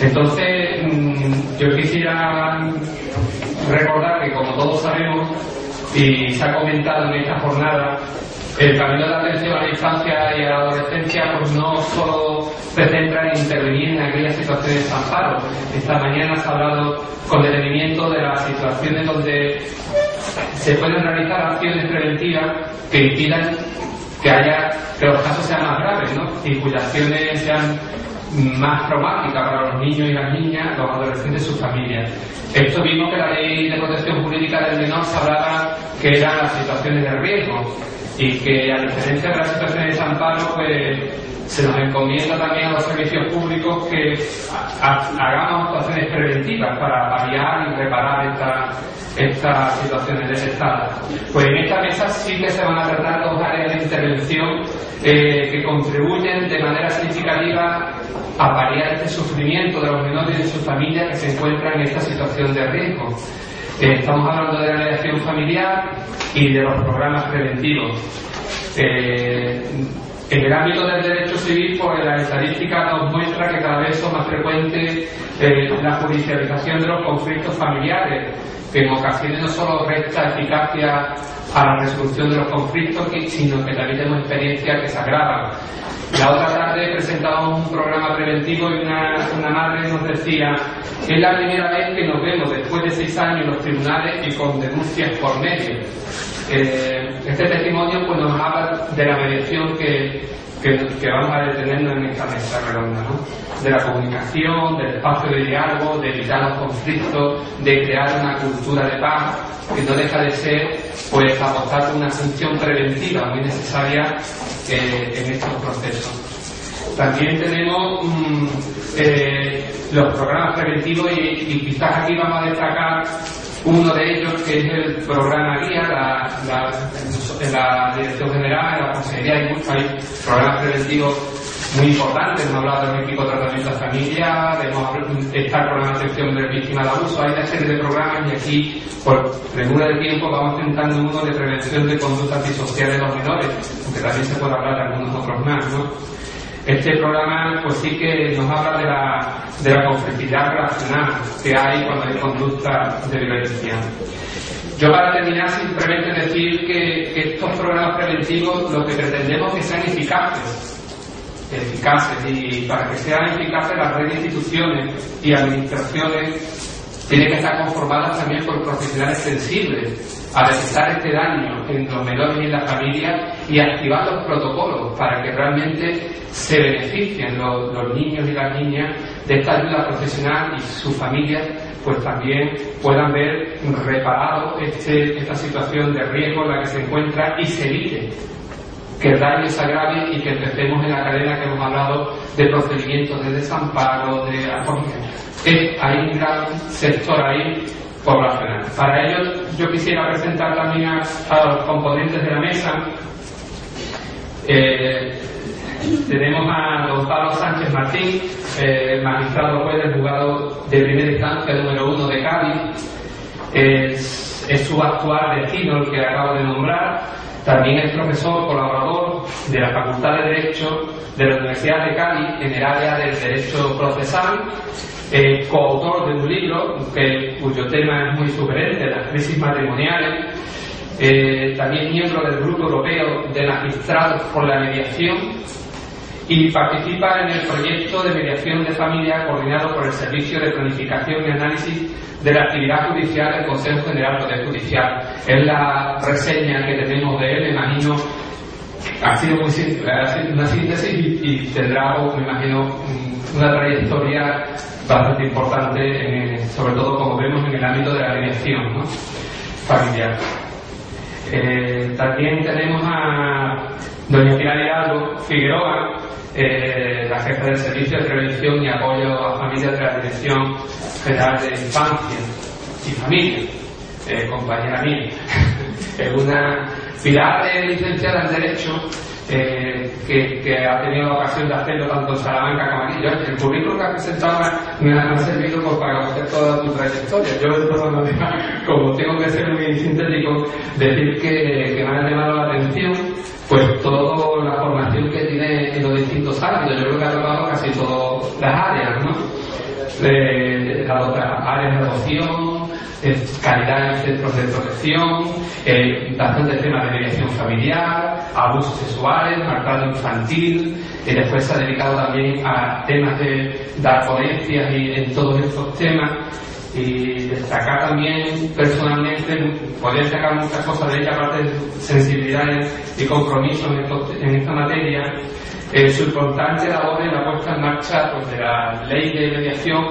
Entonces, mm, yo quisiera recordar que, como todos sabemos, y se ha comentado en esta jornada, el camino de atención a la infancia y a la adolescencia pues no solo se centra en intervenir en aquellas situaciones de desamparo. Esta mañana se ha hablado con detenimiento de las situaciones donde se pueden realizar acciones preventivas que impidan que haya que los casos sean más graves, ¿no? Y cuyas acciones sean más traumática para los niños y las niñas, los adolescentes y sus familias. Esto mismo que la ley de protección jurídica del menor se hablaba que eran las situaciones de riesgo y que a diferencia de las situaciones de desamparo, pues se nos encomienda también a los servicios públicos que hagamos actuaciones preventivas para paliar y reparar estas situaciones detectadas. Pues en esta mesa sí que se van a tratar dos áreas de intervención eh, que contribuyen de manera significativa a paliar este sufrimiento de los menores y de sus familias que se encuentran en esta situación de riesgo. Eh, estamos hablando de la mediación familiar y de los programas preventivos. Eh, en el ámbito del derecho civil, pues la estadística nos muestra que cada vez son más frecuentes eh, la judicialización de los conflictos familiares, que en ocasiones no solo resta eficacia a la resolución de los conflictos, sino que también tenemos experiencias que se agravan. La otra tarde presentábamos un programa preventivo y una, una madre nos decía es la primera vez que nos vemos después de seis años en los tribunales y con denuncias por medio. Eh, este testimonio pues, nos habla de la mediación que, que, vamos a detenernos en esta mesa redonda, ¿no? de la comunicación, del espacio de diálogo, de evitar los conflictos, de crear una cultura de paz, que no deja de ser pues apostar por una función preventiva muy necesaria eh, en estos procesos. También tenemos mm, eh, los programas preventivos y, y quizás aquí vamos a destacar uno de ellos, que es el programa guía, en la Dirección General, en la Consejería, hay, programas preventivos muy importantes. Hemos hablado del equipo de tratamiento a familia, está el programa de atención de víctimas de abuso. Hay una serie de programas y aquí, por premura de tiempo, vamos intentando uno de prevención de conductas antisociales de los menores, aunque también se puede hablar de algunos otros más, ¿no? Este programa pues sí que nos habla de la, de la conflictividad relacional que hay cuando hay conducta de violencia. Yo para terminar simplemente decir que, estos programas preventivos lo que pretendemos es que sean eficaces, eficaces y para que sean eficaces las redes de instituciones y administraciones tienen que estar conformadas también por profesionales sensibles a detectar este daño en los menores y en la familia y activar los protocolos para que realmente se beneficien los, niños y las niñas de esta ayuda profesional y sus familias pues también puedan ver reparado este, esta situación de riesgo en la que se encuentra y se evite que el daño se agrave y que empecemos en la cadena que hemos hablado de procedimientos de desamparo, de acogida. Hay un gran sector ahí poblacional. Para ello, yo quisiera presentar también a, los componentes de la mesa. Eh, tenemos a don Pablo Sánchez Martín, eh, magistrado juez del juzgado de primera instancia número uno de Cádiz. Es, es su actual vecino el que acabo de nombrar. También es profesor colaborador de la Facultad de Derecho de la Universidad de Cádiz en el área del Derecho Procesal eh, coautor de un libro cuyo tema es muy sugerente, las crisis matrimoniales, eh, también miembro del Grupo Europeo de Magistrados por la Mediación y participa en el proyecto de mediación de familia coordinado por el Servicio de Planificación y Análisis de la Actividad Judicial del Consejo General Poder Judicial. Es la reseña que tenemos de él, imagino, ha sido muy simple, ha sido una síntesis y, tendrá, me imagino, una trayectoria bastante importante, sobre todo como vemos en el ámbito de la mediación familiar. Eh, también tenemos a doña Pilar Hidalgo Figueroa, eh, la jefa del Servicio de Prevención y Apoyo a Familias de la Dirección General de Infancia y Familia, eh, compañera mía. es una pilar licenciada en Derecho eh, que, ha tenido ocasión de hacerlo tanto en Salamanca como aquí. Yo, el currículum que ha presentado me ha, servido por, para conocer toda tu trayectoria. Yo, de todas como tengo que ser muy sintético, decir que, que me ha llamado la atención pues toda la formación que tiene en los distintos ámbitos. Yo creo que ha tocado casi todas las áreas, ¿no? De, las áreas de adopción, calidad en centros de protección, eh, bastantes temas de mediación familiar, abusos sexuales, maltrato infantil, y después se ha dedicado también a temas de dar ponencias y en todos estos temas. Y destacar también personalmente, podría destacar muchas cosas de ella, aparte de sensibilidad y compromiso en, esta materia, eh, su importante labor en la puesta en marcha pues, de la ley de mediación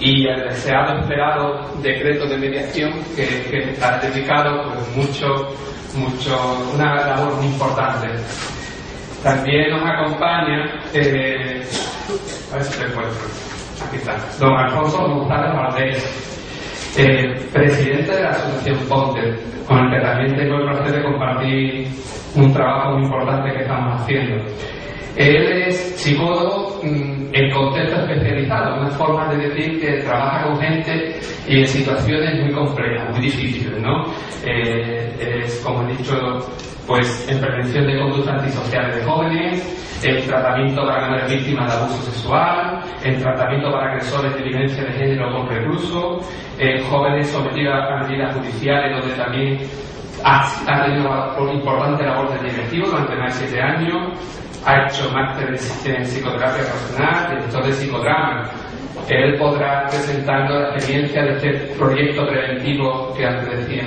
y el deseado esperado decreto de mediación que, que ha dedicado pues, mucho, mucho, una labor muy importante. También nos acompaña, eh, a ver si aquí está, don Alfonso González Valdés, eh, presidente de la Asociación Ponte, con el que también tengo el placer de compartir un trabajo muy importante que estamos haciendo. Él es psicólogo mm, en contexto especializado, una forma de decir que trabaja con gente y en situaciones muy complejas, muy difíciles, ¿no? Eh, es, como he dicho, pues en prevención de conductas antisociales de jóvenes, en tratamiento para menores víctimas de abuso sexual, en tratamiento para agresores de violencia de género con recluso, en jóvenes sometidos a medidas judiciales donde también ha, tenido una importante labor de directivo durante más de siete años, ha hecho máster en psicoterapia personal, director de psicodrama. Él podrá presentando la experiencia de este proyecto preventivo que antes decía.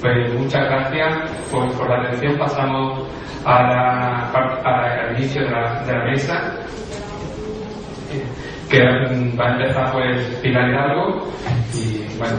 Pues muchas gracias por, la atención. Pasamos a la, al inicio de la, de la mesa que va a empezar pues Pilar Hidalgo y bueno